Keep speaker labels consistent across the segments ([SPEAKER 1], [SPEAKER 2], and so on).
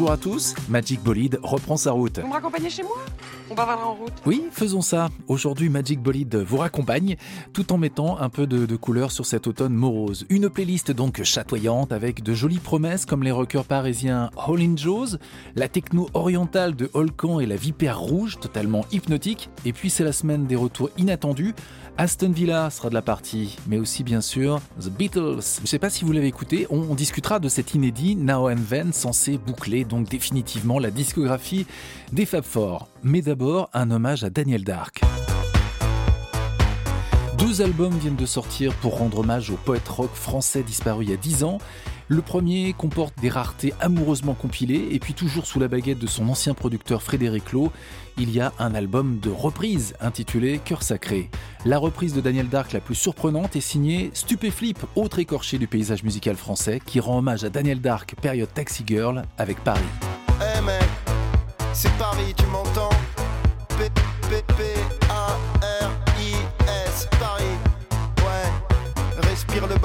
[SPEAKER 1] Bonjour à tous, Magic Bolide reprend sa route.
[SPEAKER 2] Vous me raccompagnez chez moi? On va en route.
[SPEAKER 1] Oui, faisons ça. Aujourd'hui, Magic Bolide vous raccompagne tout en mettant un peu de, de couleur sur cet automne morose. Une playlist donc chatoyante avec de jolies promesses comme les rockers parisiens Hall Joes, la techno orientale de Holcan et la vipère rouge totalement hypnotique. Et puis c'est la semaine des retours inattendus. Aston Villa sera de la partie, mais aussi bien sûr The Beatles. Je ne sais pas si vous l'avez écouté, on, discutera de cet inédit Now and Then censé boucler donc définitivement la discographie des Fab Four. Mais d'abord, un hommage à Daniel Dark. Deux albums viennent de sortir pour rendre hommage au poète rock français disparu il y a 10 ans. Le premier comporte des raretés amoureusement compilées, et puis toujours sous la baguette de son ancien producteur Frédéric Lowe, il y a un album de reprise intitulé Cœur sacré. La reprise de Daniel Dark la plus surprenante est signée Stupéflip, autre écorché du paysage musical français, qui rend hommage à Daniel Dark, période Taxi Girl, avec Paris.
[SPEAKER 3] Hey mec, c'est Paris, tu m'entends? P P P A R I S Paris. Ouais, respire le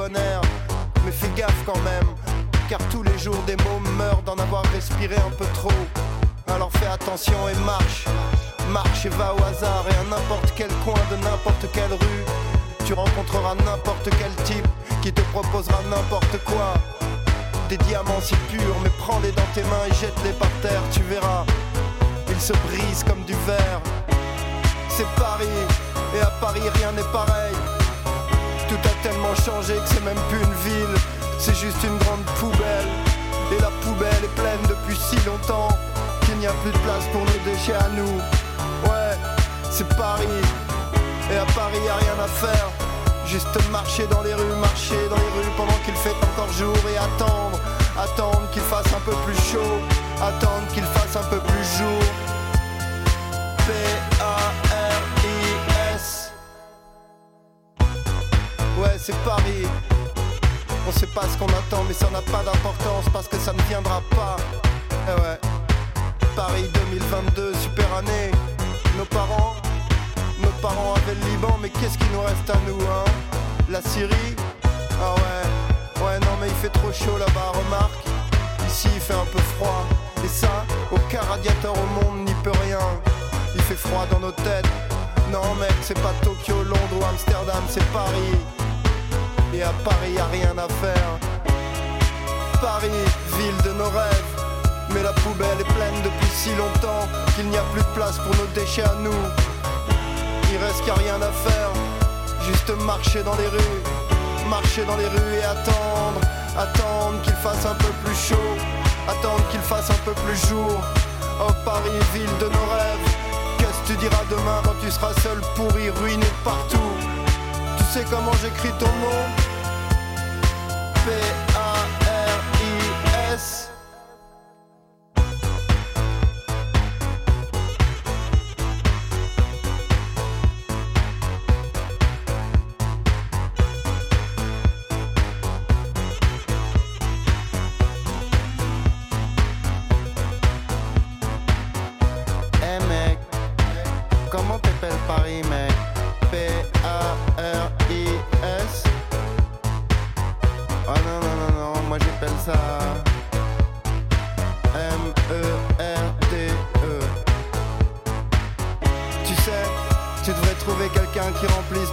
[SPEAKER 3] mais fais gaffe quand même, car tous les jours des mômes meurent d'en avoir respiré un peu trop. Alors fais attention et marche, marche et va au hasard et à n'importe quel coin de n'importe quelle rue, tu rencontreras n'importe quel type qui te proposera n'importe quoi. Des diamants si purs, mais prends-les dans tes mains et jette-les par terre, tu verras. Ils se brisent comme du verre. C'est Paris, et à Paris rien n'est pareil. Tout a tellement changé que c'est même plus une ville, c'est juste une grande poubelle. Et la poubelle est pleine depuis si longtemps qu'il n'y a plus de place pour nos déchets à nous. Ouais, c'est Paris, et à Paris y a rien à faire. Juste marcher dans les rues, marcher dans les rues pendant qu'il fait encore jour et attendre, attendre qu'il fasse un peu plus chaud, attendre qu'il fasse un peu plus jour. P-A-R-I-S. Ouais, c'est Paris. On sait pas ce qu'on attend, mais ça n'a pas d'importance parce que ça ne viendra pas. Eh ouais. Paris 2022, super année. Nos parents, nos parents avaient le Liban, mais qu'est-ce qu'il nous reste à nous, hein? La Syrie? Ah ouais, ouais, non, mais il fait trop chaud là-bas, remarque. Ici, il fait un peu froid. Et ça, aucun radiateur au monde n'y peut rien. Il fait froid dans nos têtes. Non, mec, c'est pas Tokyo, Londres ou Amsterdam, c'est Paris. À Paris, y a rien à faire. Paris, ville de nos rêves. Mais la poubelle est pleine depuis si longtemps qu'il n'y a plus de place pour nos déchets à nous. Il reste qu'à rien à faire, juste marcher dans les rues, marcher dans les rues et attendre, attendre qu'il fasse un peu plus chaud, attendre qu'il fasse un peu plus jour. Oh Paris, ville de nos rêves, qu'est-ce que tu diras demain quand tu seras seul pourri, ruiné partout? Sais comment j'écris ton nom.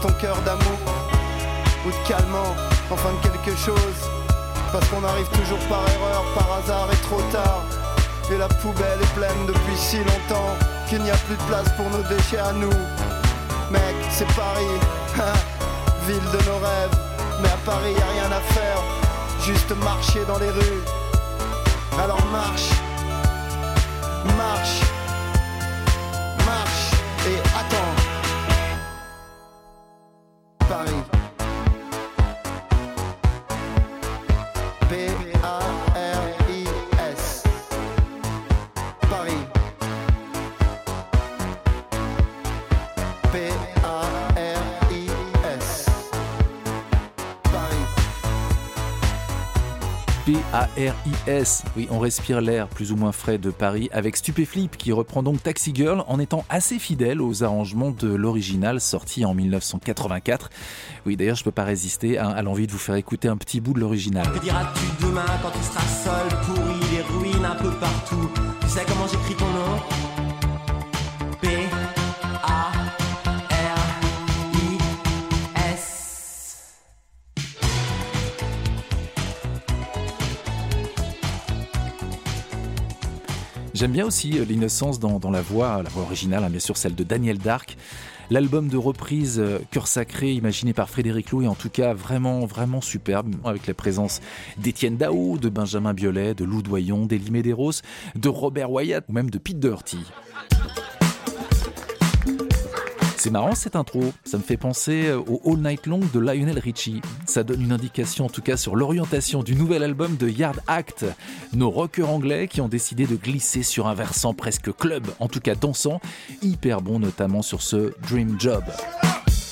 [SPEAKER 3] Ton cœur d'amour Ou de calmant, enfin de quelque chose Parce qu'on arrive toujours par erreur, par hasard et trop tard et la poubelle est pleine depuis si longtemps qu'il n'y a plus de place pour nos déchets à nous. Mec, c'est Paris, ville de nos rêves. Mais à Paris, y a rien à faire, juste marcher dans les rues. Alors marche, marche P-A-R-I-S.
[SPEAKER 1] Oui, on respire l'air plus ou moins frais de Paris avec Stupéflip qui reprend donc Taxi Girl en étant assez fidèle aux arrangements de l'original sorti en 1984. Oui, d'ailleurs, je peux pas résister à, l'envie de vous faire écouter un petit bout de l'original. J'aime bien aussi euh, l'innocence dans, la voix, la voix originale, hein, bien sûr celle de Daniel Dark. L'album de reprise euh, Cœur Sacré, imaginé par Frédéric Lou, est en tout cas vraiment, vraiment superbe, avec la présence d'Étienne Dao, de Benjamin Biolay, de Lou Doyon, d'Elie Medeiros, de Robert Wyatt ou même de Pete Doherty. C'est marrant cette intro, ça me fait penser euh, au All Night Long de Lionel Richie. Ça donne une indication en tout cas sur l'orientation du nouvel album de Yard Act. Nos rockers anglais qui ont décidé de glisser sur un versant presque club, en tout cas dansant, hyper bon notamment sur ce Dream Job.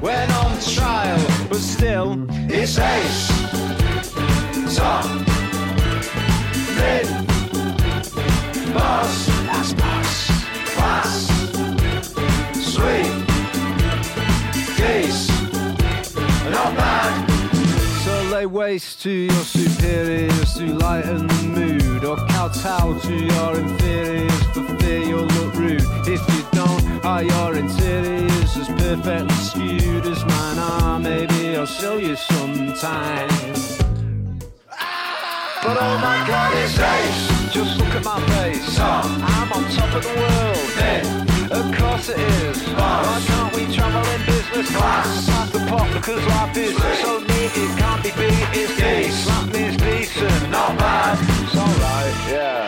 [SPEAKER 4] When on trial, but still it's ace. Top, mid, boss, that's boss, class, sweet, geese, not bad. So lay waste to your superiors to lighten the mood, or kowtow to your inferiors for fear you'll look rude. If you are your interiors as perfectly skewed as mine are? Maybe I'll show you sometime. But oh my god, it's ace. Just look at my face. I'm on top of the world. Of course it is. Why can't we travel in business class? Pass the pot because life is so neat. It can't be beat. It's decent. Slap me is decent. Not bad. It's alright. Yeah.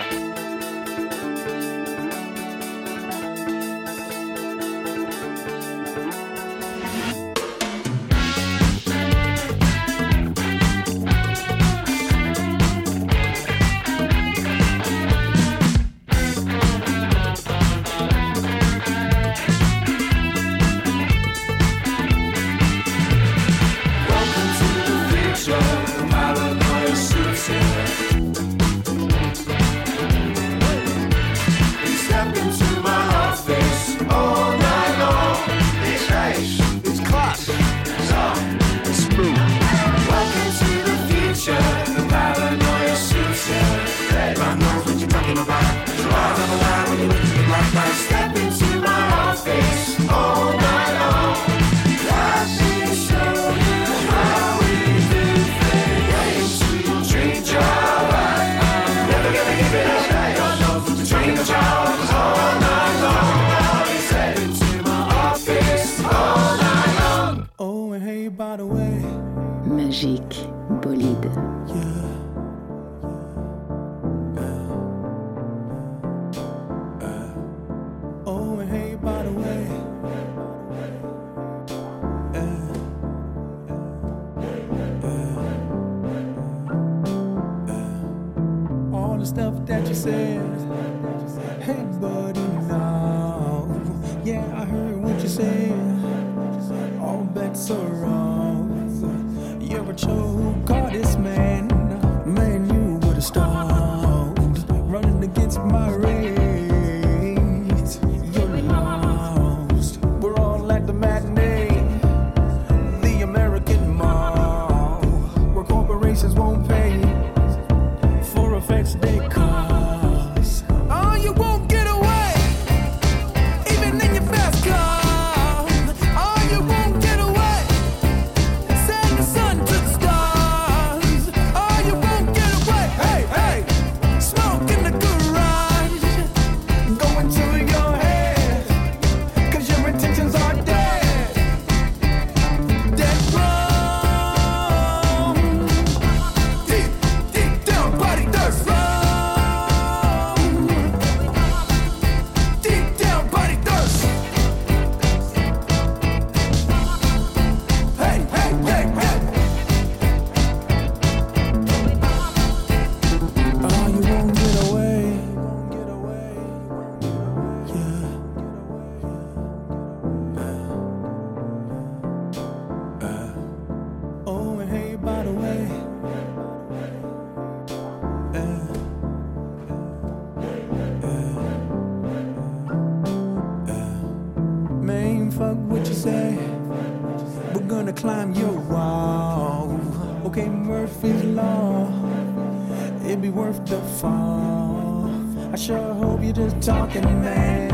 [SPEAKER 5] Sure hope you're just talking, man.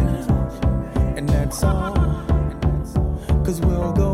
[SPEAKER 5] And that's all. Cause we'll go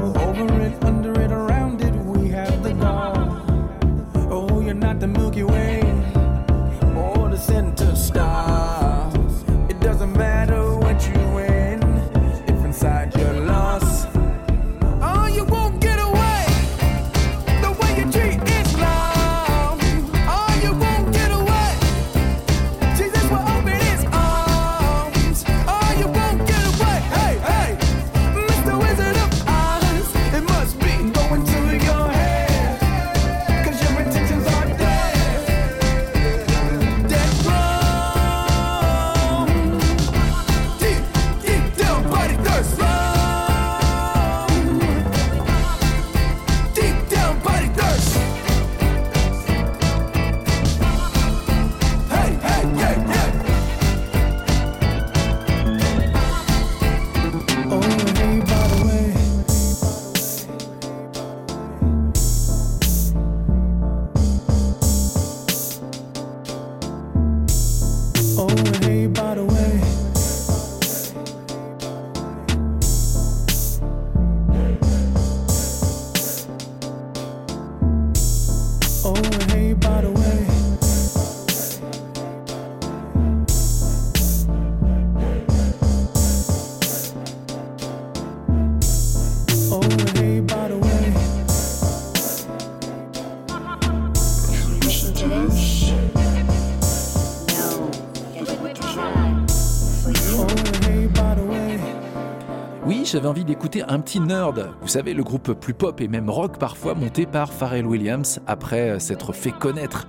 [SPEAKER 1] j'avais envie d'écouter un petit nerd. Vous savez, le groupe plus pop et même rock parfois monté par Pharrell Williams après s'être fait connaître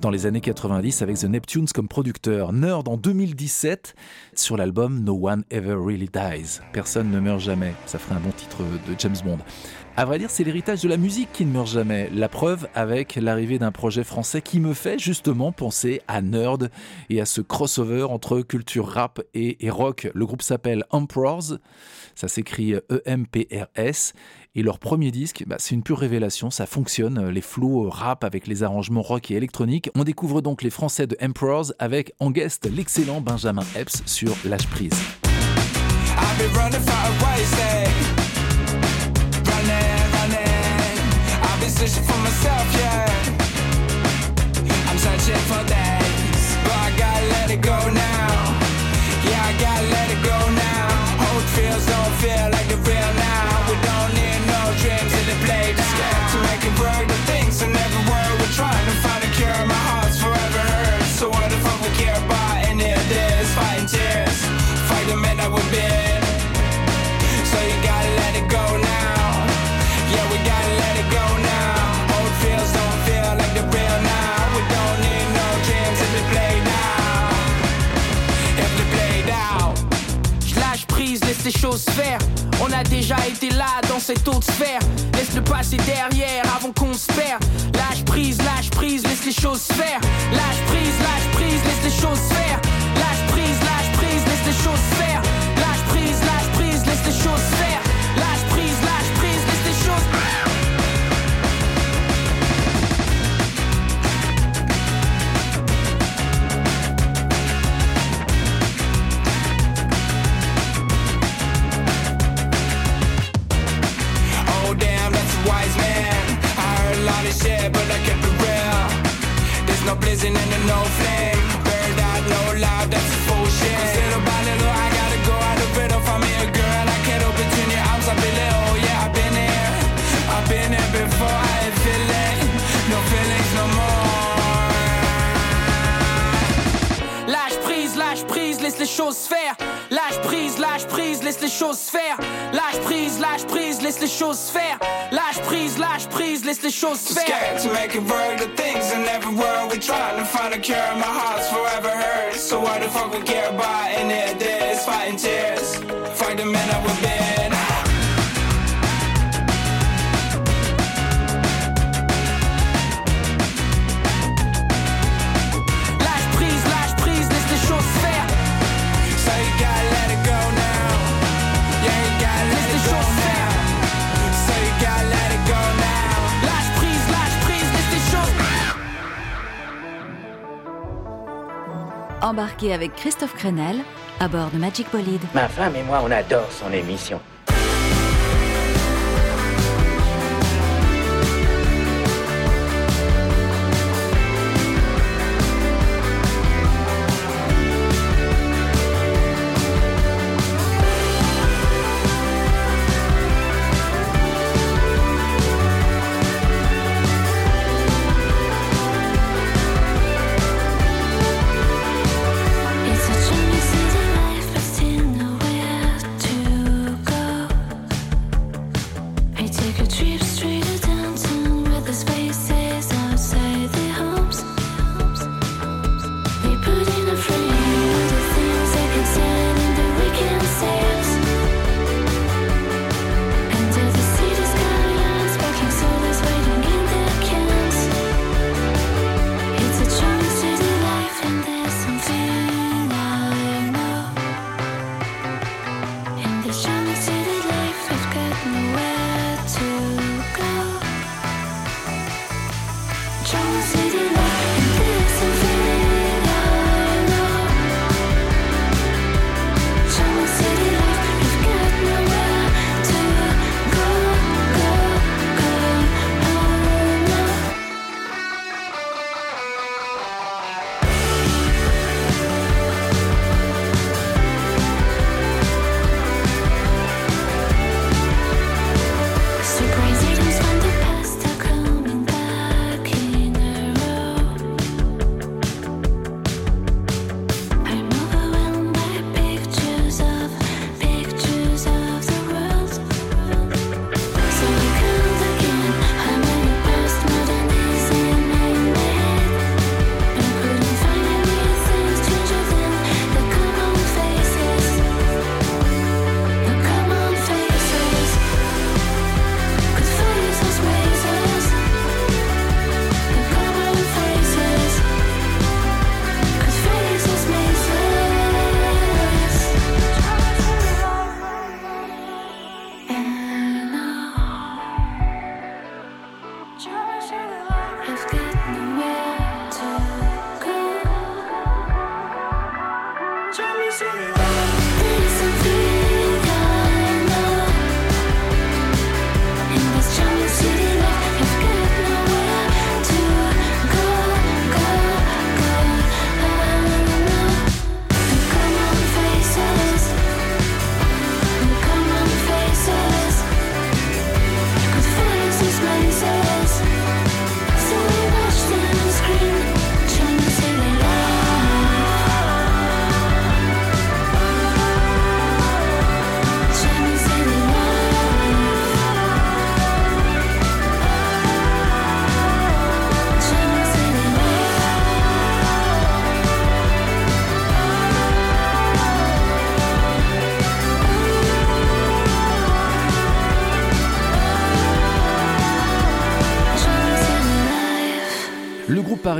[SPEAKER 1] dans les années 90 avec The Neptunes comme producteur. Nerd en 2017 sur l'album No One Ever Really Dies. Personne ne meurt jamais. Ça ferait un bon titre de James Bond. À vrai dire, c'est l'héritage de la musique qui ne meurt jamais. La preuve avec l'arrivée d'un projet français qui me fait justement penser à Nerd et à ce crossover entre culture rap et, rock. Le groupe s'appelle Emperors. Ça s'écrit E-M-P-R-S. Et leur premier disque, bah, c'est une pure révélation. Ça fonctionne. Les flows rap avec les arrangements rock et électroniques. On découvre donc les Français de Emperors avec en guest l'excellent Benjamin Epps sur Lâche Prise.
[SPEAKER 5] Searching for myself, yeah. I'm searching for days, but I gotta let it go now. Yeah, I gotta let it go now. Old feels don't feel like the
[SPEAKER 6] laisse les choses faire. On a déjà été là dans cette autre sphère. Laisse le passé derrière avant qu'on se perde. Lâche prise, lâche prise, laisse les choses faire. Lâche prise, lâche prise, laisse les choses faire. Lâche prise, lâche prise, laisse les choses faire.
[SPEAKER 5] Wise man. I heard a lot of shit, but I kept it. There's no and no flame. Burned out, no love, that's. Cause little by little, I gotta go out of. If I'm here, girl, I can't open your arms. I feel it, oh yeah, I've been here. I've been here before, I ain't feeling. No feelings no more.
[SPEAKER 6] Lâche prise, lâche prise, laisse les choses faire. Prise, lâche prise, laisse les choses faire. Lâche prise, lâche prise, laisse les choses faire. Lâche prise, lâche prise, laisse les choses faire.
[SPEAKER 5] scared to make it work. The things in every world we trying to find a cure. My heart's forever hurt. So why the fuck we care about any of this? Fighting tears, fight the men that we've been.
[SPEAKER 7] Embarquez avec Christophe Crenel à bord de Magic Bolide.
[SPEAKER 8] Ma femme et moi, on adore son émission.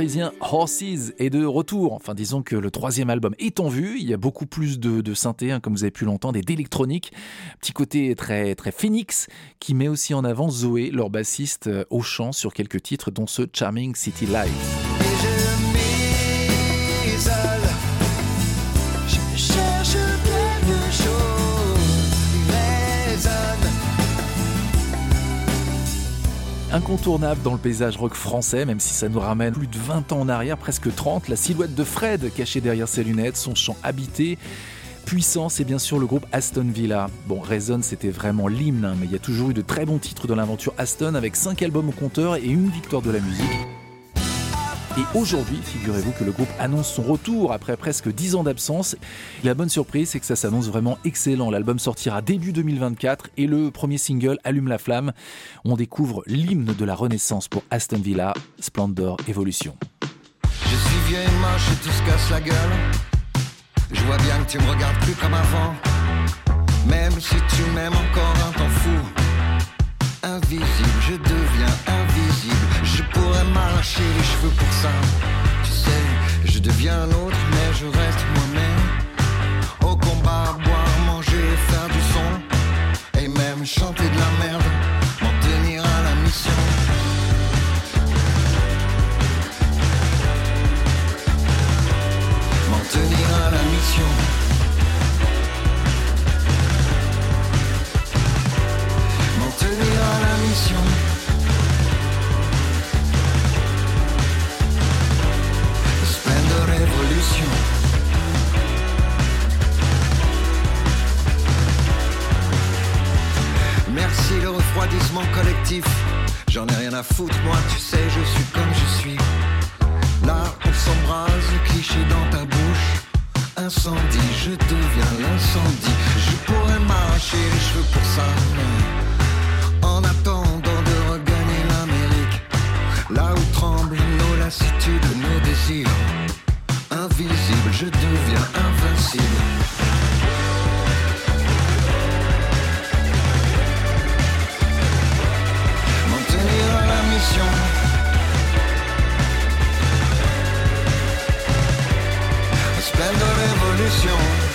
[SPEAKER 1] Parisien Horses est de retour. Enfin, disons que le troisième album est en vue. Il y a beaucoup plus de, de synthé, hein, comme vous avez pu l'entendre, et d'électronique. Petit côté très, très phoenix qui met aussi en avant Zoé, leur bassiste, euh, au chant sur quelques titres, dont ce Charming City Life. Incontournable dans le paysage rock français, même si ça nous ramène plus de 20 ans en arrière, presque 30, la silhouette de Fred cachée derrière ses lunettes, son chant habité. Puissant, c'est bien sûr le groupe Aston Villa. Bon, Résonne, c'était vraiment l'hymne, hein, mais il y a toujours eu de très bons titres dans l'aventure Aston avec 5 albums au compteur et une victoire de la musique. Et aujourd'hui, figurez-vous que le groupe annonce son retour après presque 10 ans d'absence. La bonne surprise, c'est que ça s'annonce vraiment excellent. L'album sortira début 2024 et le premier single Allume la flamme. On découvre l'hymne de la renaissance pour Aston Villa, Splendor Evolution.
[SPEAKER 9] Je suis vieux et moche et tout la gueule. Je vois bien que tu me regardes plus comme avant. Même si tu m'aimes encore un temps fou. Invisible, je deviens pourrais m'arracher les cheveux pour ça. Tu sais, je deviens un autre, mais je reste moi-même. Au combat, boire, manger, faire du son. Et même chanter de la merde. M'en tenir à la mission. M'en tenir mission. M'en tenir à la mission. Merci le refroidissement collectif. J'en ai rien à foutre, moi, tu sais, je suis comme je suis. Là, on s'embrase, cliché dans ta bouche. Incendie, je deviens l'incendie. Je pourrais m'arracher les cheveux pour ça. En attendant de regagner l'Amérique, là où tremblent nos lassitudes, nos désirs. Invisible, je deviens invincible. Splendor révolution.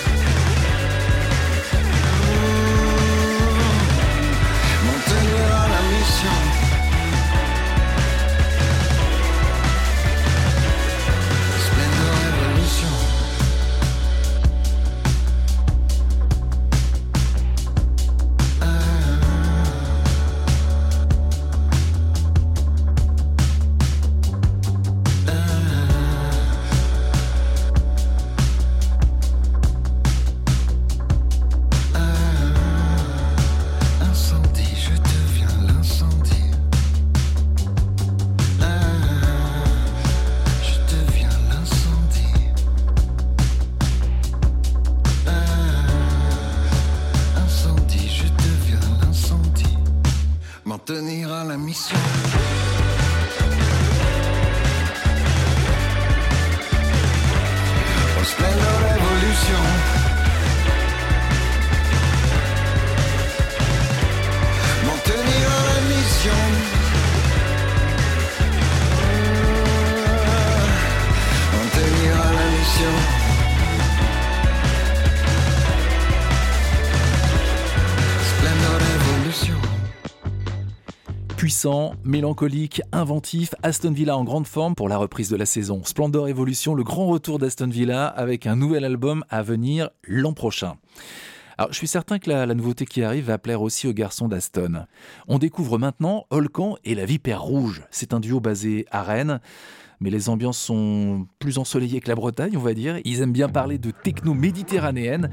[SPEAKER 1] Mélancolique, inventif, Aston Villa en grande forme pour la reprise de la saison. Splendor Evolution, le grand retour d'Aston Villa avec un nouvel album à venir l'an prochain. Alors, je suis certain que la, la nouveauté qui arrive va plaire aussi aux garçons d'Aston. On découvre maintenant Holcan et la Vipère Rouge. C'est un duo basé à Rennes. Mais les ambiances sont plus ensoleillées que la Bretagne, on va dire. Ils aiment bien parler de techno méditerranéenne.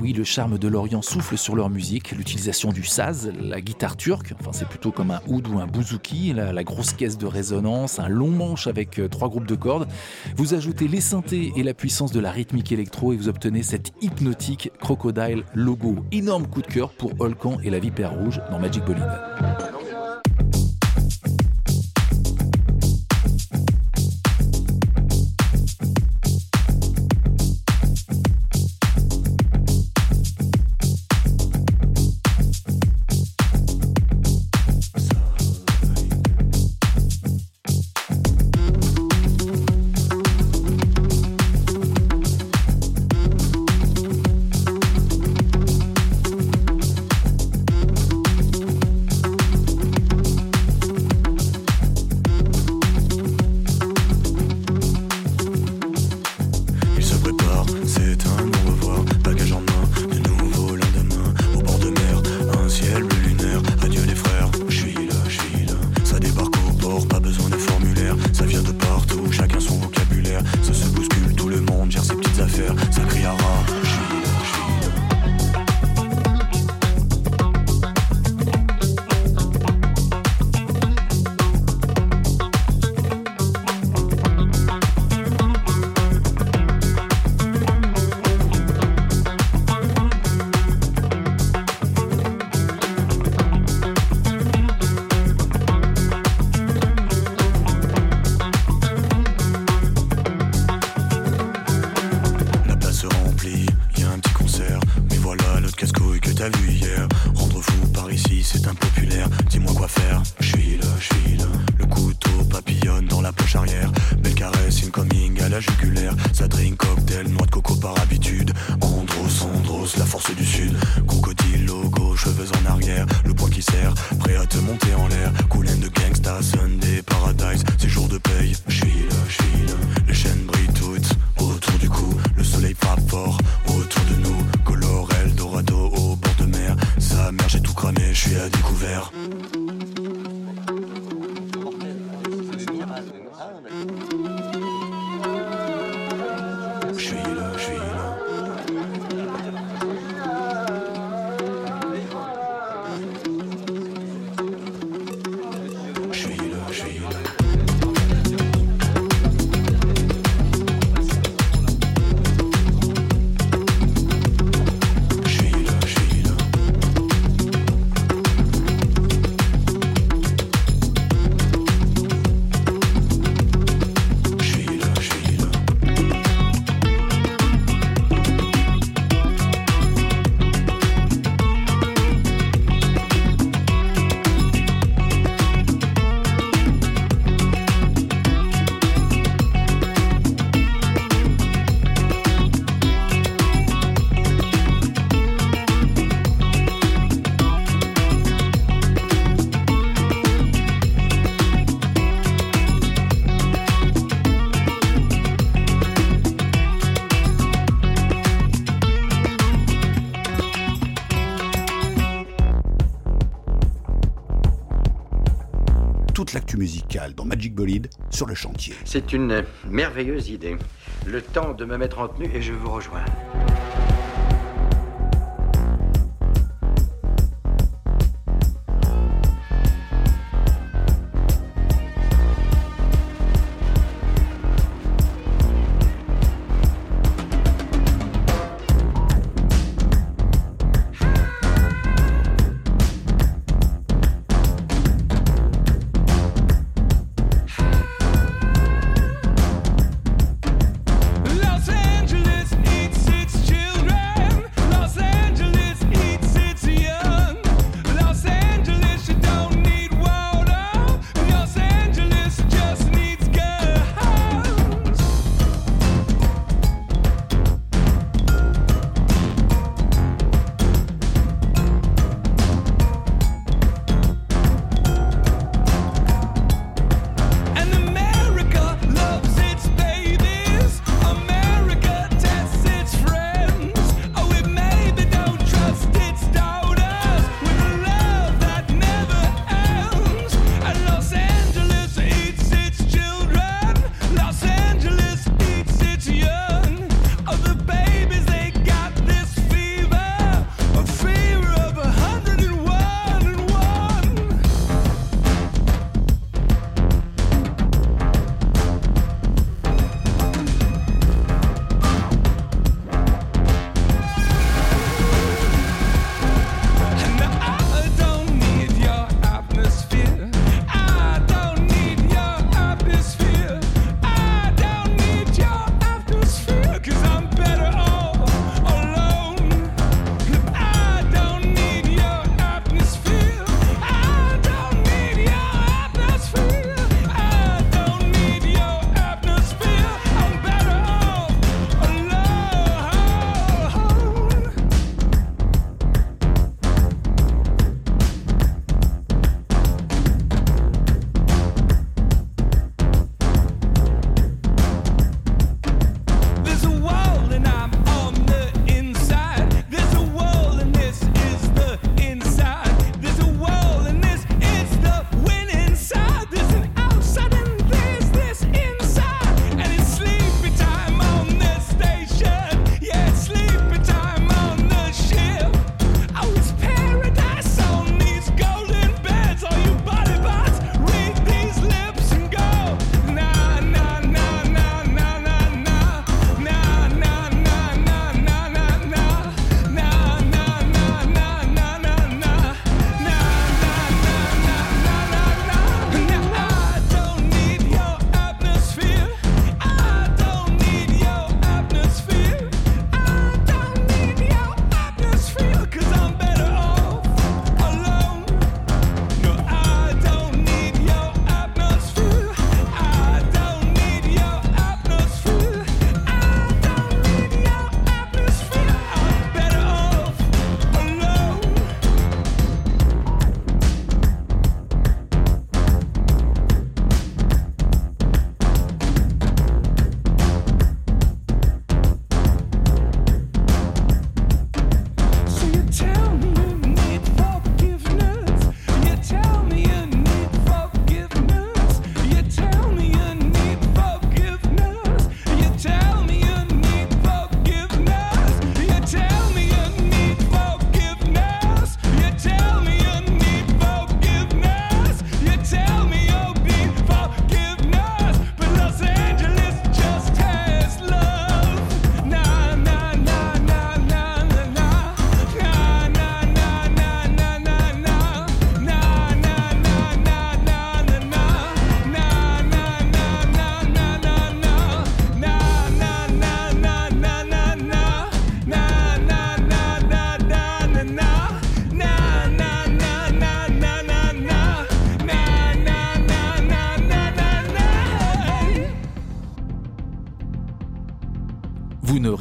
[SPEAKER 1] Oui, le charme de l'Orient souffle sur leur musique. L'utilisation du saz, la guitare turque, enfin c'est plutôt comme un oud ou un bouzouki, la, grosse caisse de résonance, un long manche avec euh, trois groupes de cordes. Vous ajoutez les synthés et la puissance de la rythmique électro et vous obtenez cet hypnotique crocodile logo. Énorme coup de cœur pour Holcan et la Vipère Rouge dans Magic Bolide.
[SPEAKER 10] C'est
[SPEAKER 11] une merveilleuse idée. Le temps de me mettre en tenue et je vous rejoins.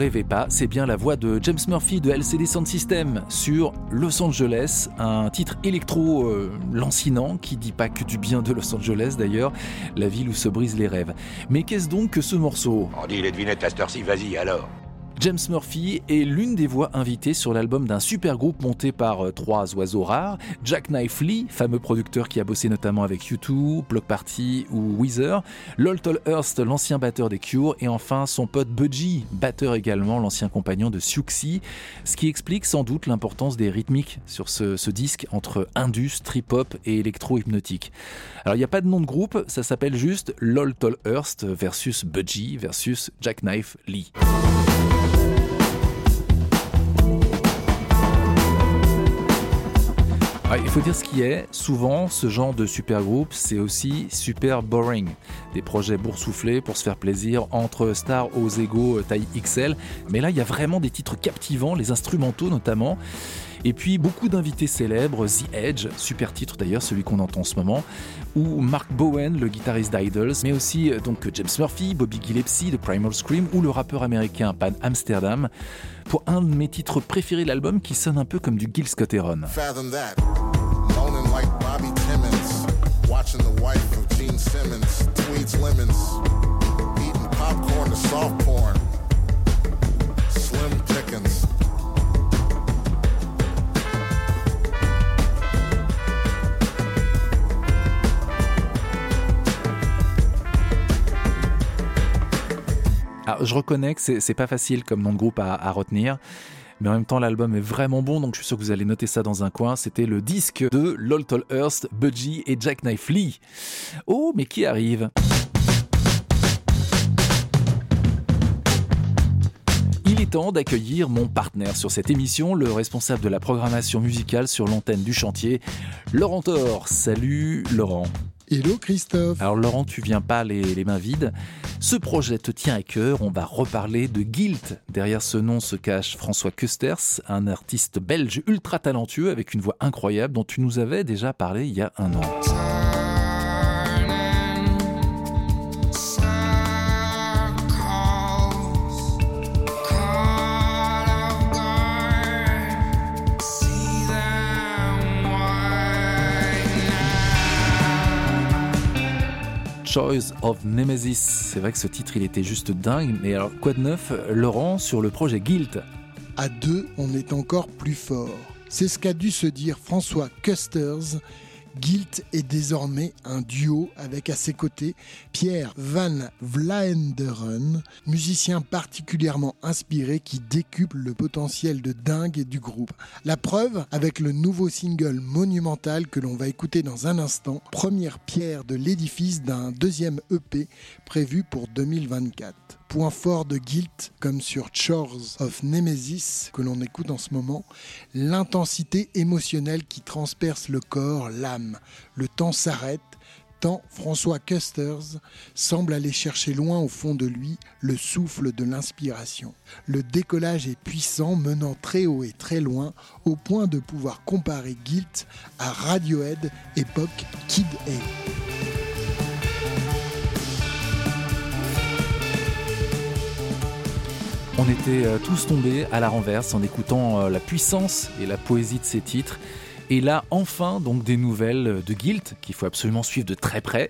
[SPEAKER 1] rêvez pas, c'est bien la voix de James Murphy de LCD Sound System sur Los Angeles, un titre électro euh, lancinant qui dit pas que du bien de Los Angeles d'ailleurs, la ville où se brisent les rêves. Mais qu'est-ce donc que ce morceau?
[SPEAKER 12] On dit les devinettes à cette heure-ci, vas-y alors
[SPEAKER 1] James Murphy est l'une des voix invitées sur l'album d'un super groupe monté par euh, trois oiseaux rares, Jack Knife Lee, fameux producteur qui a bossé notamment avec U2, Block Party ou Weezer, Lol Hurst, l'ancien batteur des Cure, et enfin son pote Budgie, batteur également, l'ancien compagnon de Siouxsie, ce qui explique sans doute l'importance des rythmiques sur ce, disque entre indus, trip-hop et électro-hypnotique. Alors il n'y a pas de nom de groupe, ça s'appelle juste Lol Hurst versus Budgie versus Jack Knife Lee. Il faut dire ce qui est, souvent ce genre de super groupe c'est aussi super boring. Des projets boursouflés pour se faire plaisir entre stars aux égaux euh, taille XL, mais là il y a vraiment des titres captivants, les instrumentaux notamment. Et puis beaucoup d'invités célèbres, The Edge, super titre d'ailleurs, celui qu'on entend en ce moment, ou Mark Bowen, le guitariste d'Idols, mais aussi euh, donc James Murphy, Bobby Gillespie de Primal Scream ou le rappeur américain Pan Amsterdam, pour un de mes titres préférés de l'album qui sonne un peu comme du Gil Scott Heron. Je reconnais que c'est pas facile comme nom de groupe à retenir. Mais en même temps, l'album est vraiment bon, donc je suis sûr que vous allez noter ça dans un coin. C'était le disque de Lol Tol Hurst, Budgie et Jack Knife Lee. Oh, mais qui arrive? Il est temps d'accueillir mon partenaire sur cette émission, le responsable de la programmation musicale sur l'antenne du chantier, Laurent Thor. Salut Laurent.
[SPEAKER 13] Hello Christophe.
[SPEAKER 1] Alors Laurent, tu viens pas les, mains vides. Ce projet te tient à cœur, on va reparler de Guilt. Derrière ce nom se cache François Kusters, un artiste belge ultra talentueux avec une voix incroyable dont tu nous avais déjà parlé il y a un an. Choice of Nemesis. C'est vrai que ce titre, il était juste dingue. Mais alors, quoi de neuf, Laurent, sur le projet Guilt?
[SPEAKER 13] À deux, on est encore plus fort. C'est ce qu'a dû se dire François Custers. Guilt est désormais un duo avec à ses côtés Pierre Van Vlaenderen, musicien particulièrement inspiré qui décuple le potentiel de dingue du groupe. La preuve avec le nouveau single monumental que l'on va écouter dans un instant, première pierre de l'édifice d'un deuxième EP prévu pour 2024 point fort de Guilt, comme sur Chores of Nemesis, que l'on écoute en ce moment, l'intensité émotionnelle qui transperce le corps, l'âme. Le temps s'arrête, tant François Custers semble aller chercher loin au fond de lui le souffle de l'inspiration. Le décollage est puissant, menant très haut et très loin, au point de pouvoir comparer Guilt à Radiohead, époque Kid A.
[SPEAKER 1] On était euh, tous tombés à la renverse en écoutant euh, la puissance et la poésie de ces titres. Et là, enfin, donc des nouvelles de Guilt qu'il faut absolument suivre de très près.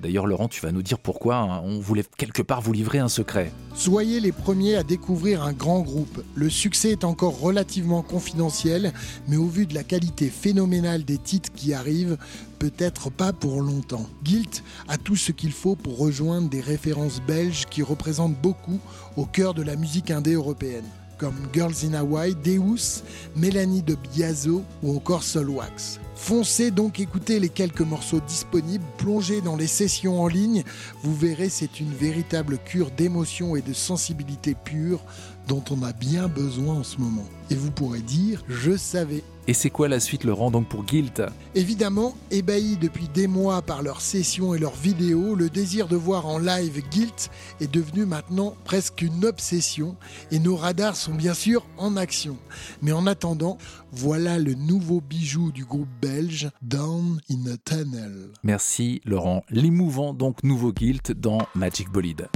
[SPEAKER 1] D'ailleurs, Laurent, tu vas nous dire pourquoi hein, on voulait quelque part vous livrer un secret.
[SPEAKER 13] Soyez les premiers à découvrir un grand groupe. Le succès est encore relativement confidentiel, mais au vu de la qualité phénoménale des titres qui arrivent, peut-être pas pour longtemps. Guilt a tout ce qu'il faut pour rejoindre des références belges qui représentent beaucoup au cœur de la musique indé européenne, comme Girls in Hawaii, Deus, Mélanie de Biazo ou encore Solwax. Foncez donc écouter les quelques morceaux disponibles, plongez dans les sessions en ligne, vous verrez c'est une véritable cure d'émotion et de sensibilité pure dont on a bien besoin en ce moment. Et vous pourrez dire, je savais.
[SPEAKER 1] Et c'est quoi la suite, Laurent, donc pour Guilt?
[SPEAKER 13] Évidemment, ébahi depuis des mois par leurs sessions et leurs vidéos, le désir de voir en live Guilt est devenu maintenant presque une obsession et nos radars sont bien sûr en action. Mais en attendant, voilà le nouveau bijou du groupe belge Down in a Tunnel.
[SPEAKER 1] Merci, Laurent. L'émouvant, donc, nouveau Guilt dans Magic Bolide.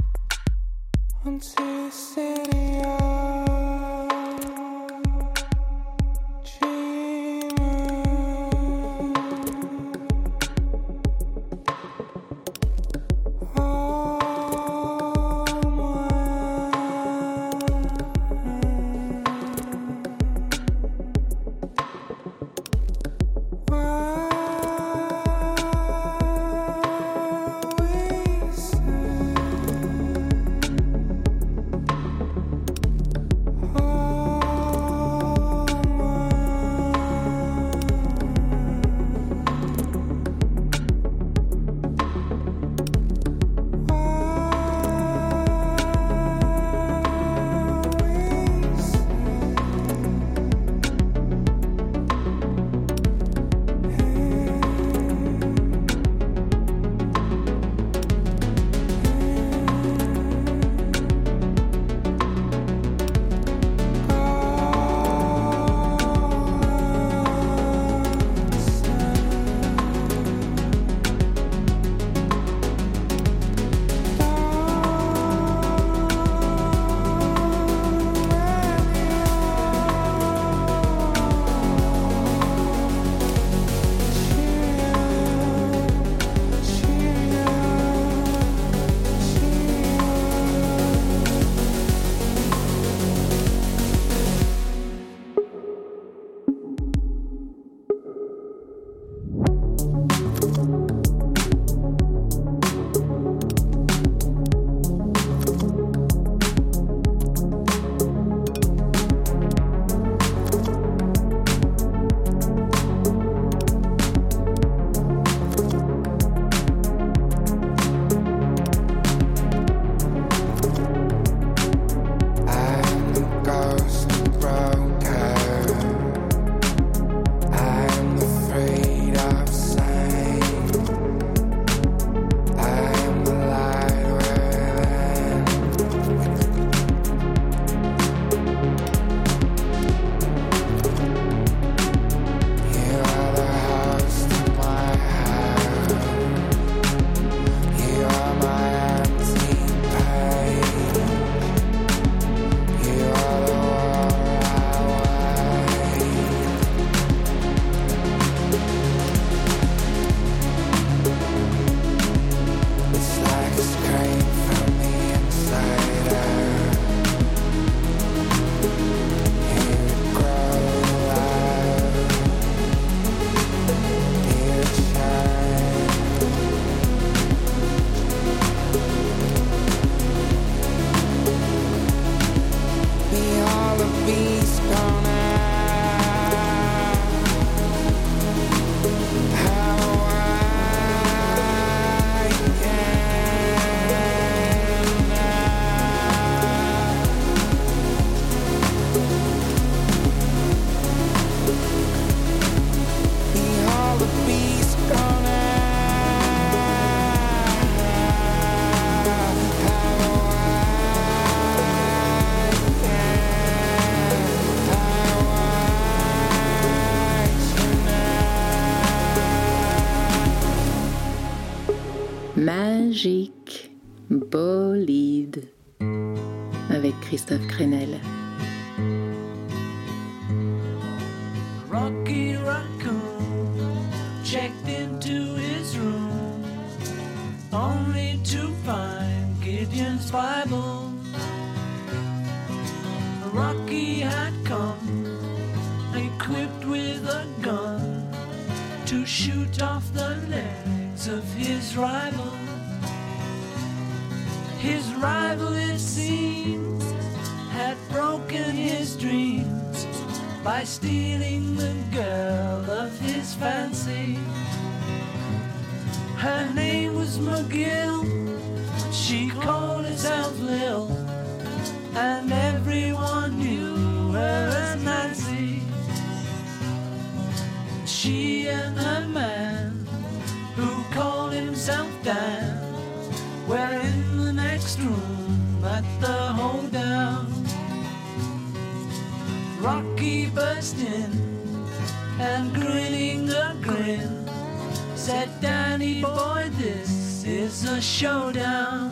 [SPEAKER 14] Showdown.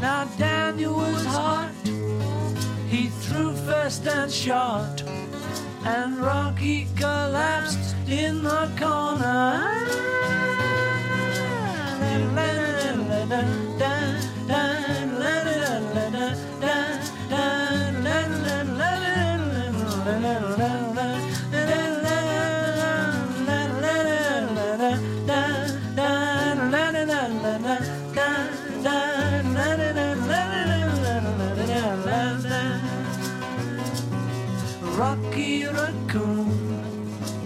[SPEAKER 14] Now Daniel was hot, he threw first and shot, and Rocky collapsed in the corner.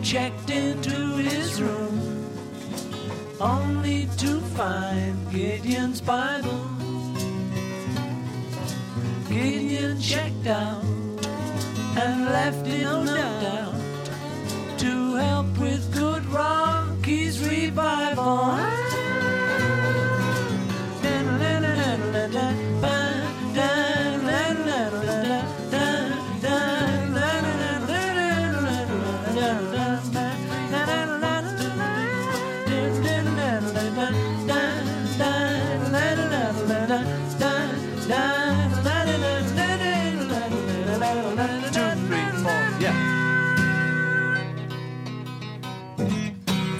[SPEAKER 14] Checked into his room only to find Gideon's Bible. Gideon checked out and left in no doubt to help with good Rocky's revival.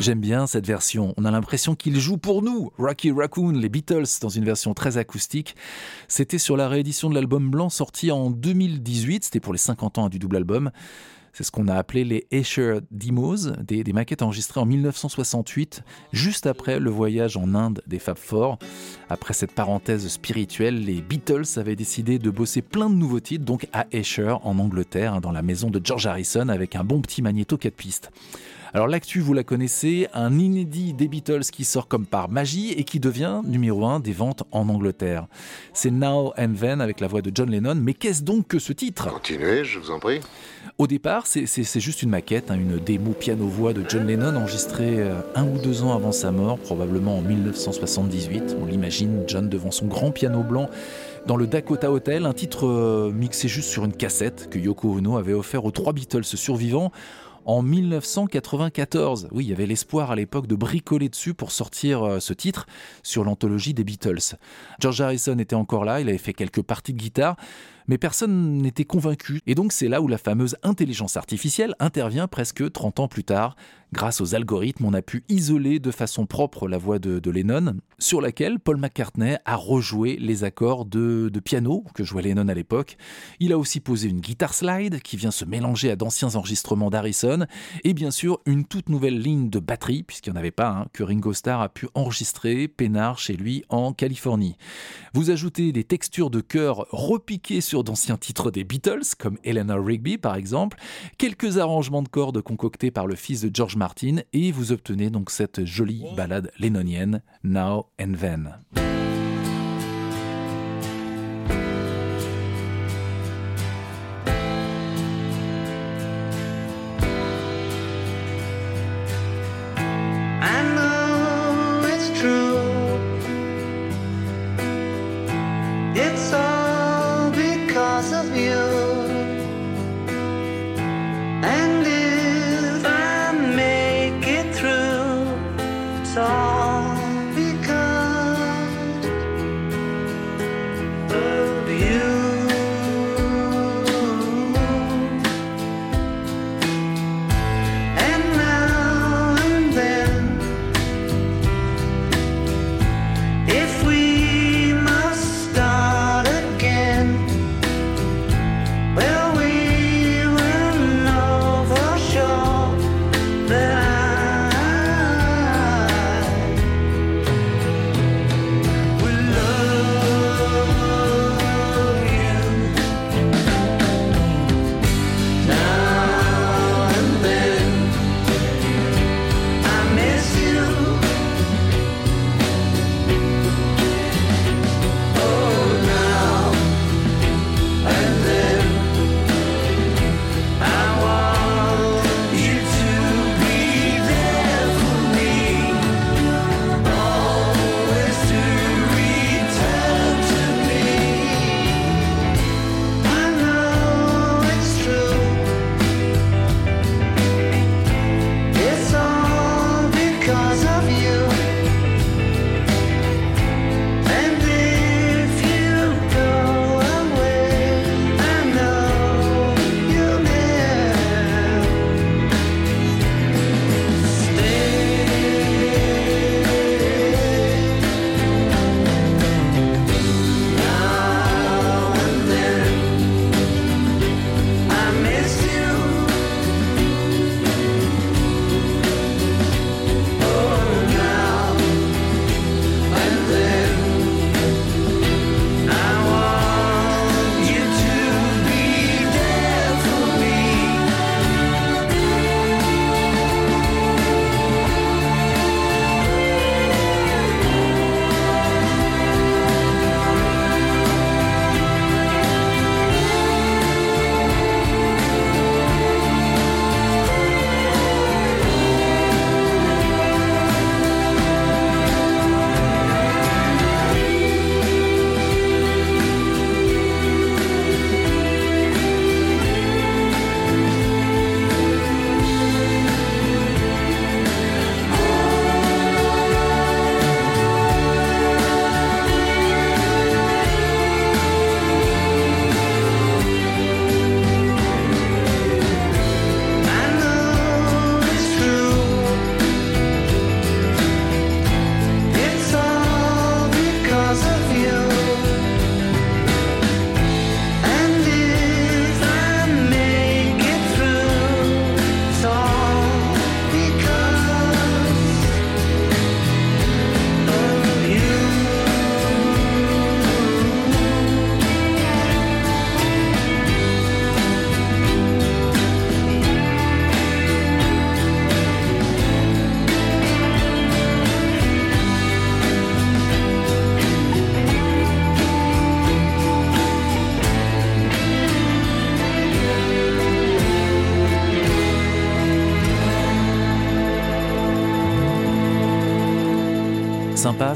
[SPEAKER 1] J'aime bien cette version. On a l'impression qu'il joue pour nous. Rocky Raccoon, les Beatles, dans une version très acoustique. C'était sur la réédition de l'album blanc sorti en 2018. C'était pour les 50 ans du double album. C'est ce qu'on a appelé les Escher Demos, des, maquettes enregistrées en 1968, juste après le voyage en Inde des Fab Four. Après cette parenthèse spirituelle, les Beatles avaient décidé de bosser plein de nouveaux titres, donc à Escher, en Angleterre, hein, dans la maison de George Harrison, avec un bon petit magnéto 4 pistes. Alors l'actu, vous la connaissez, un inédit des Beatles qui sort comme par magie et qui devient numéro 1 des ventes en Angleterre. C'est Now and Then avec la voix de John Lennon, mais qu'est-ce donc que ce titre?
[SPEAKER 15] Continuez, je vous en prie.
[SPEAKER 1] Au départ, c'est juste une maquette, hein, une démo piano-voix de John Lennon enregistrée euh, un ou deux ans avant sa mort, probablement en 1978. On l'imagine, John devant son grand piano blanc dans le Dakota Hotel, un titre euh, mixé juste sur une cassette que Yoko Ono avait offert aux trois Beatles survivants en 1994. Oui, il y avait l'espoir à l'époque de bricoler dessus pour sortir euh, ce titre sur l'anthologie des Beatles. George Harrison était encore là, il avait fait quelques parties de guitare, mais personne n'était convaincu. Et donc c'est là où la fameuse intelligence artificielle intervient presque 30 ans plus tard. Grâce aux algorithmes, on a pu isoler de façon propre la voix de, Lennon, sur laquelle Paul McCartney a rejoué les accords de, de piano que jouait Lennon à l'époque. Il a aussi posé une guitare slide qui vient se mélanger à d'anciens enregistrements d'Harrison, et bien sûr une toute nouvelle ligne de batterie, puisqu'il n'y en avait pas, hein, que Ringo Starr a pu enregistrer peinard chez lui en Californie. Vous ajoutez des textures de chœur repiquées sur
[SPEAKER 16] réécriture d'anciens titres des Beatles, comme Eleanor Rigby par exemple, quelques arrangements de cordes concoctés par le fils de George Martin, et vous obtenez donc cette jolie ballade lénonienne, Now and Then.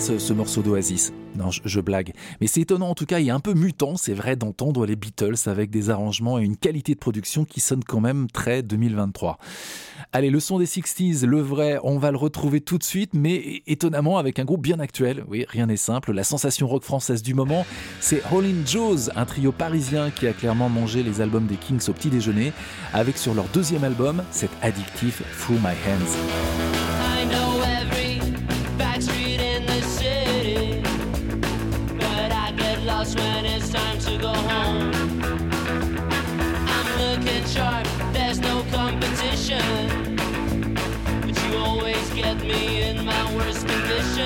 [SPEAKER 16] Ce, ce morceau d'Oasis. Non, je, blague. Mais c'est étonnant en tout cas, il est un peu mutant, c'est vrai, d'entendre les Beatles avec des arrangements et une qualité de production qui sonne quand même très 2023. Allez, le son des 60s, le vrai, on va le retrouver tout de suite, mais étonnamment avec un groupe bien actuel. Oui, rien n'est simple. La sensation rock française du moment, c'est Holland Joes, un trio parisien qui a clairement mangé les albums des Kings au petit déjeuner, avec sur leur deuxième album, cet addictif Through My Hands.
[SPEAKER 17] Me in my worst condition.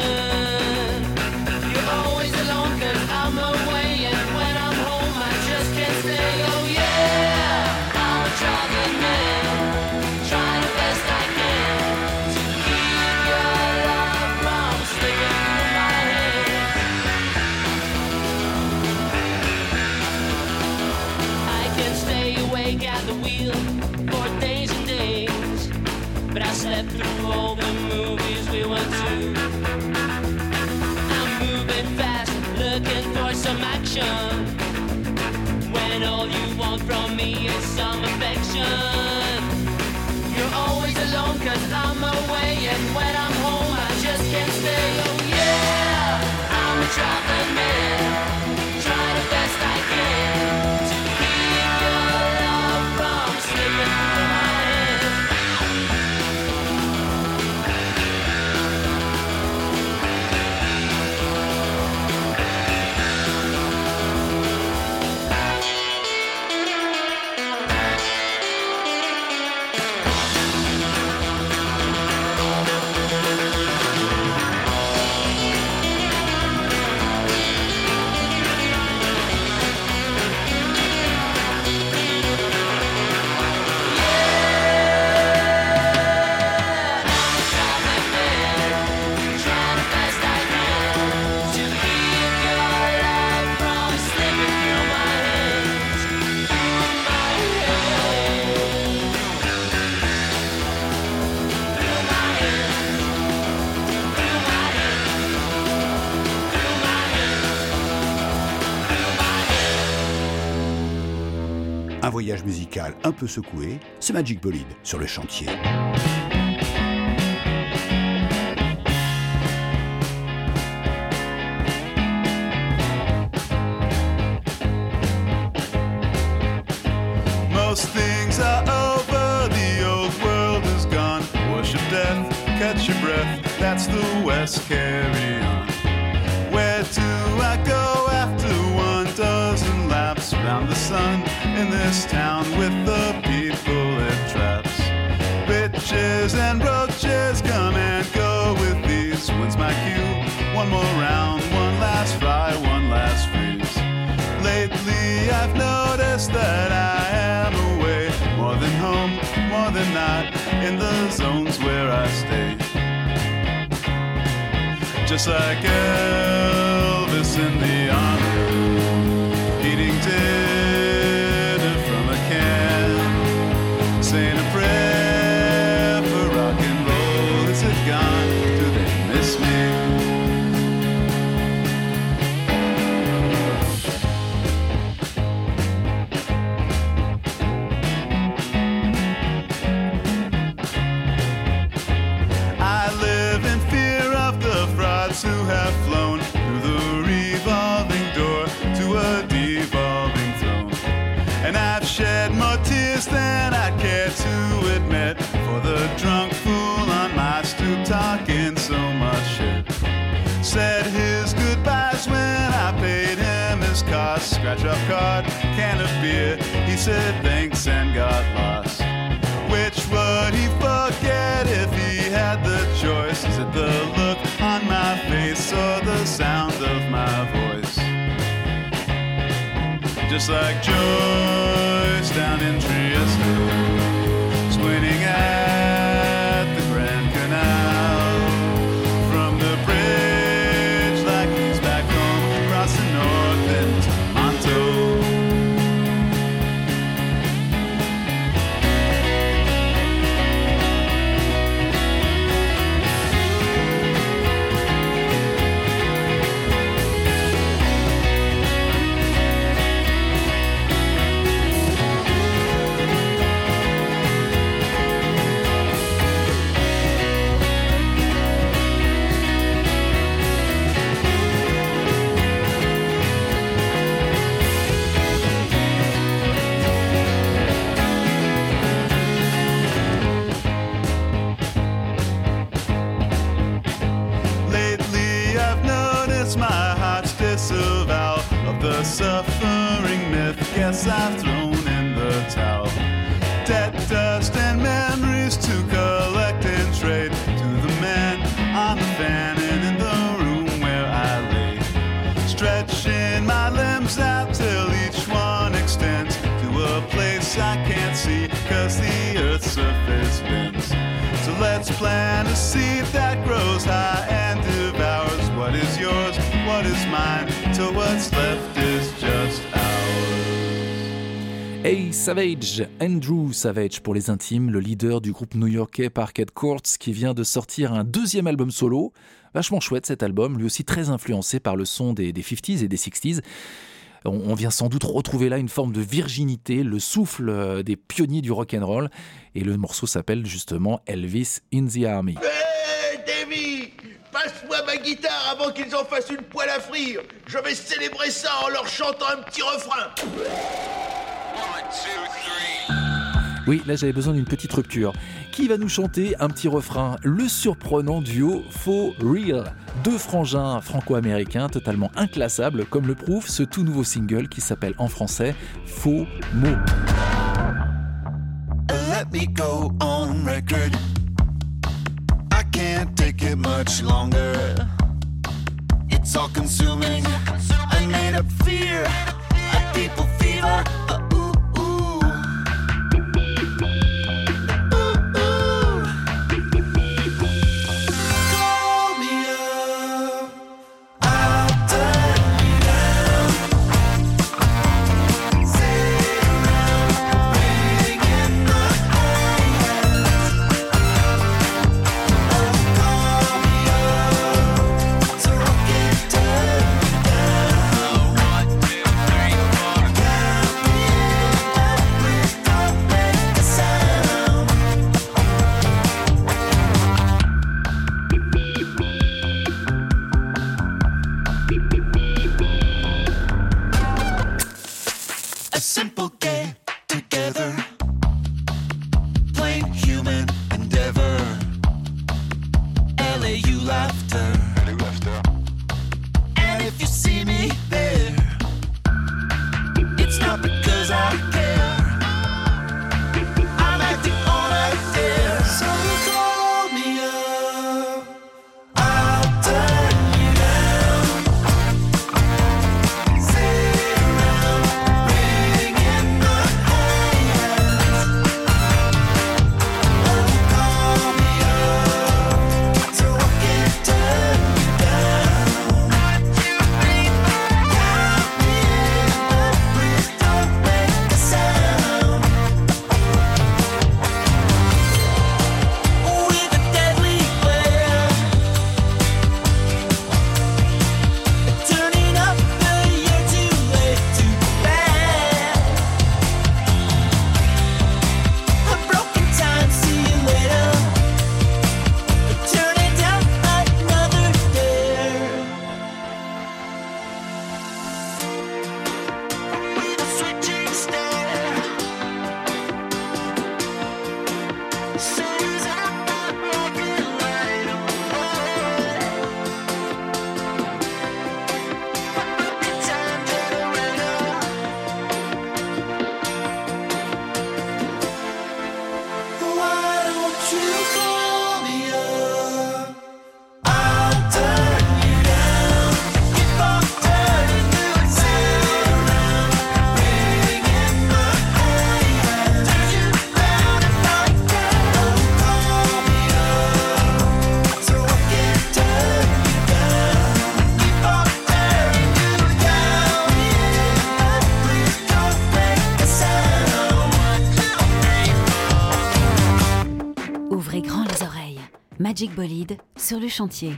[SPEAKER 17] When all you want from me is some affection. You're always alone cause I'm away And when I'm home I just can't stay. Oh yeah, I'm a traveling man.
[SPEAKER 18] voyage musical un peu secoué, c'est Magic Bolide sur le chantier.
[SPEAKER 15] just like us. illicit and got lost. Which would he forget if he had the choice? Is it the look on my face or the sound of my voice? Just like Joe. plant a seed that grows high and devours what is yours, what is mine, till what's left is just ours.
[SPEAKER 1] Hey Savage, Andrew Savage pour les intimes, le leader du groupe new-yorkais Parkhead Courts qui vient de sortir un deuxième album solo. Vachement chouette cet album, lui aussi très influencé par le son des 50s et des 60s. On, on vient sans doute retrouver là une forme de virginité, le souffle euh, des pionniers du rock and roll. Et le morceau s'appelle justement Elvis in the Army.
[SPEAKER 19] Hé, Davy Passe-moi ma guitare avant qu'ils en fassent une poêle à frire Je vais célébrer ça en leur chantant un petit refrain
[SPEAKER 1] Oui, là j'avais besoin d'une petite rupture. Qui va nous chanter un petit refrain Le surprenant duo Faux Real? Deux frangins franco-américains totalement inclassables, comme le prouve ce tout nouveau single qui s'appelle en français Faux mots.
[SPEAKER 16] Let me go on record. I can't take it much longer. It's all consuming. I made up fear. People.
[SPEAKER 20] Magic Bolide sur le chantier.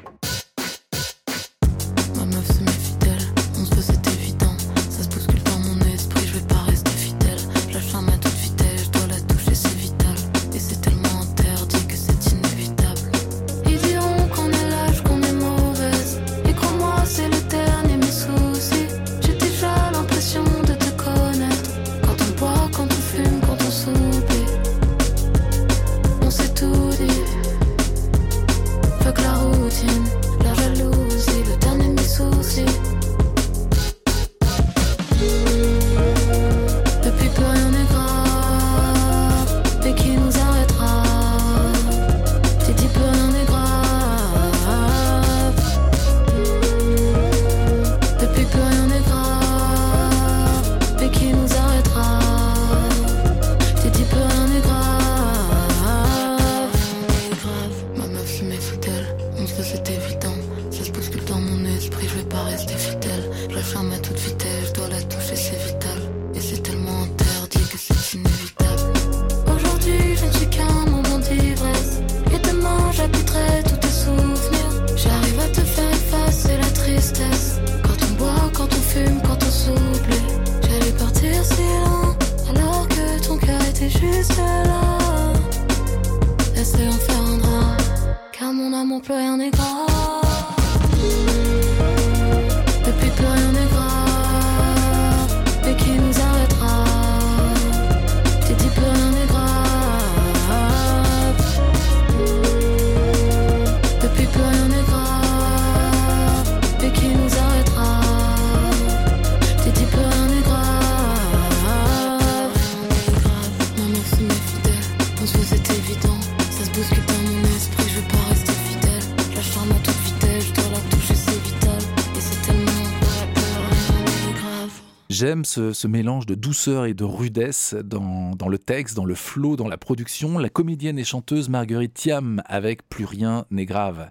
[SPEAKER 1] J'aime ce, mélange de douceur et de rudesse dans, le texte, dans le flow, dans la production. La comédienne et chanteuse Marguerite Thiam avec Plus rien n'est grave.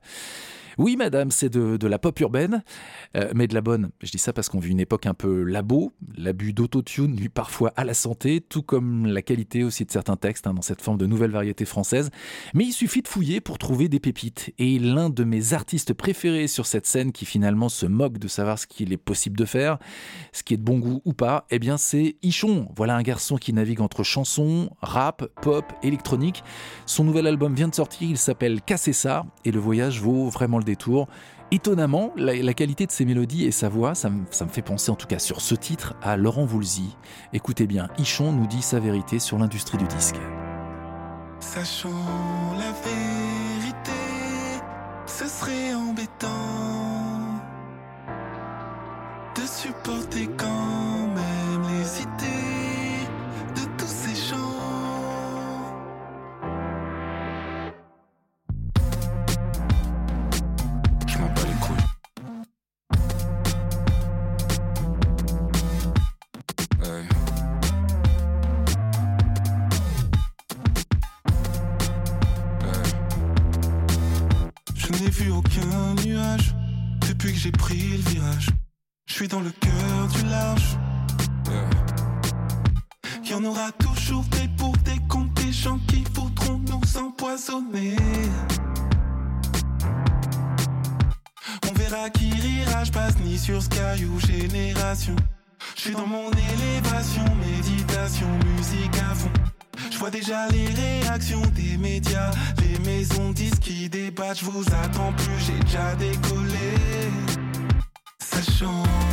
[SPEAKER 1] Oui, madame, c'est de la pop urbaine, euh, mais de la bonne. Je dis ça parce qu'on vit une époque un peu labo. L'abus d'autotune nuit parfois à la santé, tout comme la qualité aussi de certains textes hein, dans cette forme de nouvelle variété française. Mais il suffit de fouiller pour trouver des pépites. Et l'un de mes artistes préférés sur cette scène qui finalement se moque de savoir ce qu'il est possible de faire, ce qui est de bon goût ou pas, eh bien c'est Ichon. Voilà un garçon qui navigue entre chansons, rap, pop, électronique. Son nouvel album vient de sortir, il s'appelle Casser ça, et le voyage vaut vraiment le détour. Étonnamment, la, qualité de ses mélodies et sa voix, ça me, fait penser en tout cas sur ce titre à Laurent Voulzy. Écoutez bien, Ichon nous dit sa vérité sur l'industrie du disque.
[SPEAKER 21] La vérité, ce serait embêtant de supporter quand dans le cœur du large. Il y en aura toujours des pour des contre des gens qui voudront nous empoisonner. On verra qui rira, je passe ni sur Sky ou Génération. Je suis dans mon élévation, méditation, musique à fond. Je vois déjà les réactions des médias, les maisons disent qui débattent. Je vous attends plus, j'ai déjà décollé. Sachant la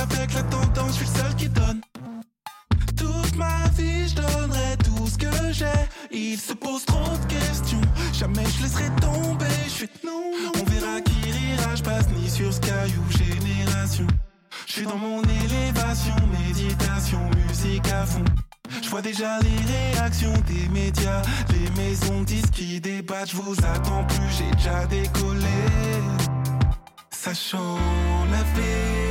[SPEAKER 21] avec la tendance. Je suis le seul qui donne. Toute ma vie, je donnerai tout ce que j'ai. Il se pose trop de questions. Jamais je laisserai tomber. Je suis non, On verra qui rira. Je passe ni sur Sky ou Génération. Je suis dans mon élévation, méditation, musique à fond. Je vois déjà les réactions des médias, les maisons disent qui débattent. Je vous attends plus, j'ai déjà décollé. Sachant la vérité,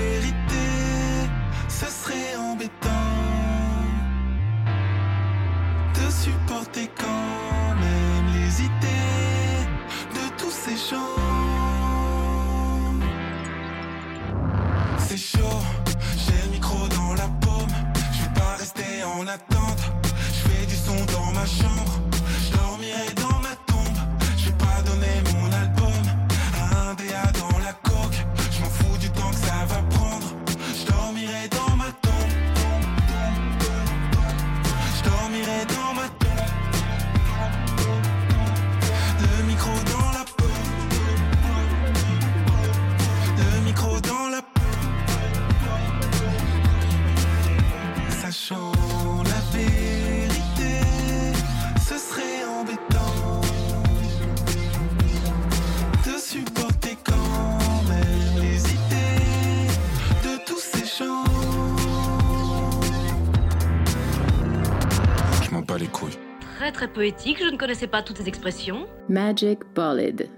[SPEAKER 21] C'est chaud, j'ai le micro dans la paume. Je vais pas rester en attente. Je fais du son dans ma chambre. Les couilles.
[SPEAKER 17] Très très poétique, je ne connaissais pas toutes ces expressions.
[SPEAKER 22] Magic Bolid.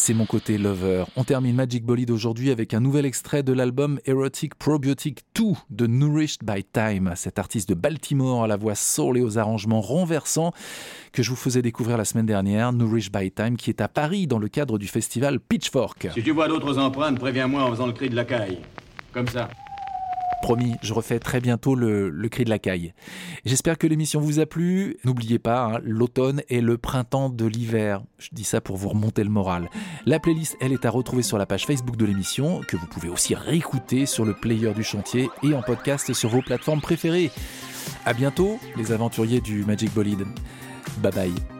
[SPEAKER 1] C'est mon côté lover. On termine Magic Bolide aujourd'hui avec un nouvel extrait de l'album Erotic Probiotic 2 de Nourished by Time, cet artiste de Baltimore à la voix soul et aux arrangements renversants que je vous faisais découvrir la semaine dernière, Nourished by Time, qui est à Paris dans le cadre du festival Pitchfork.
[SPEAKER 23] Si tu vois d'autres empreintes, préviens-moi en faisant le cri de la caille. Comme ça.
[SPEAKER 1] Promis, je refais très bientôt le, cri de la caille. J'espère que l'émission vous a plu. N'oubliez pas, hein, l'automne est le printemps de l'hiver. Je dis ça pour vous remonter le moral. La playlist, elle est à retrouver sur la page Facebook de l'émission, que vous pouvez aussi réécouter sur le player du chantier et en podcast sur vos plateformes préférées. À bientôt, les aventuriers du Magic Bolide. Bye bye.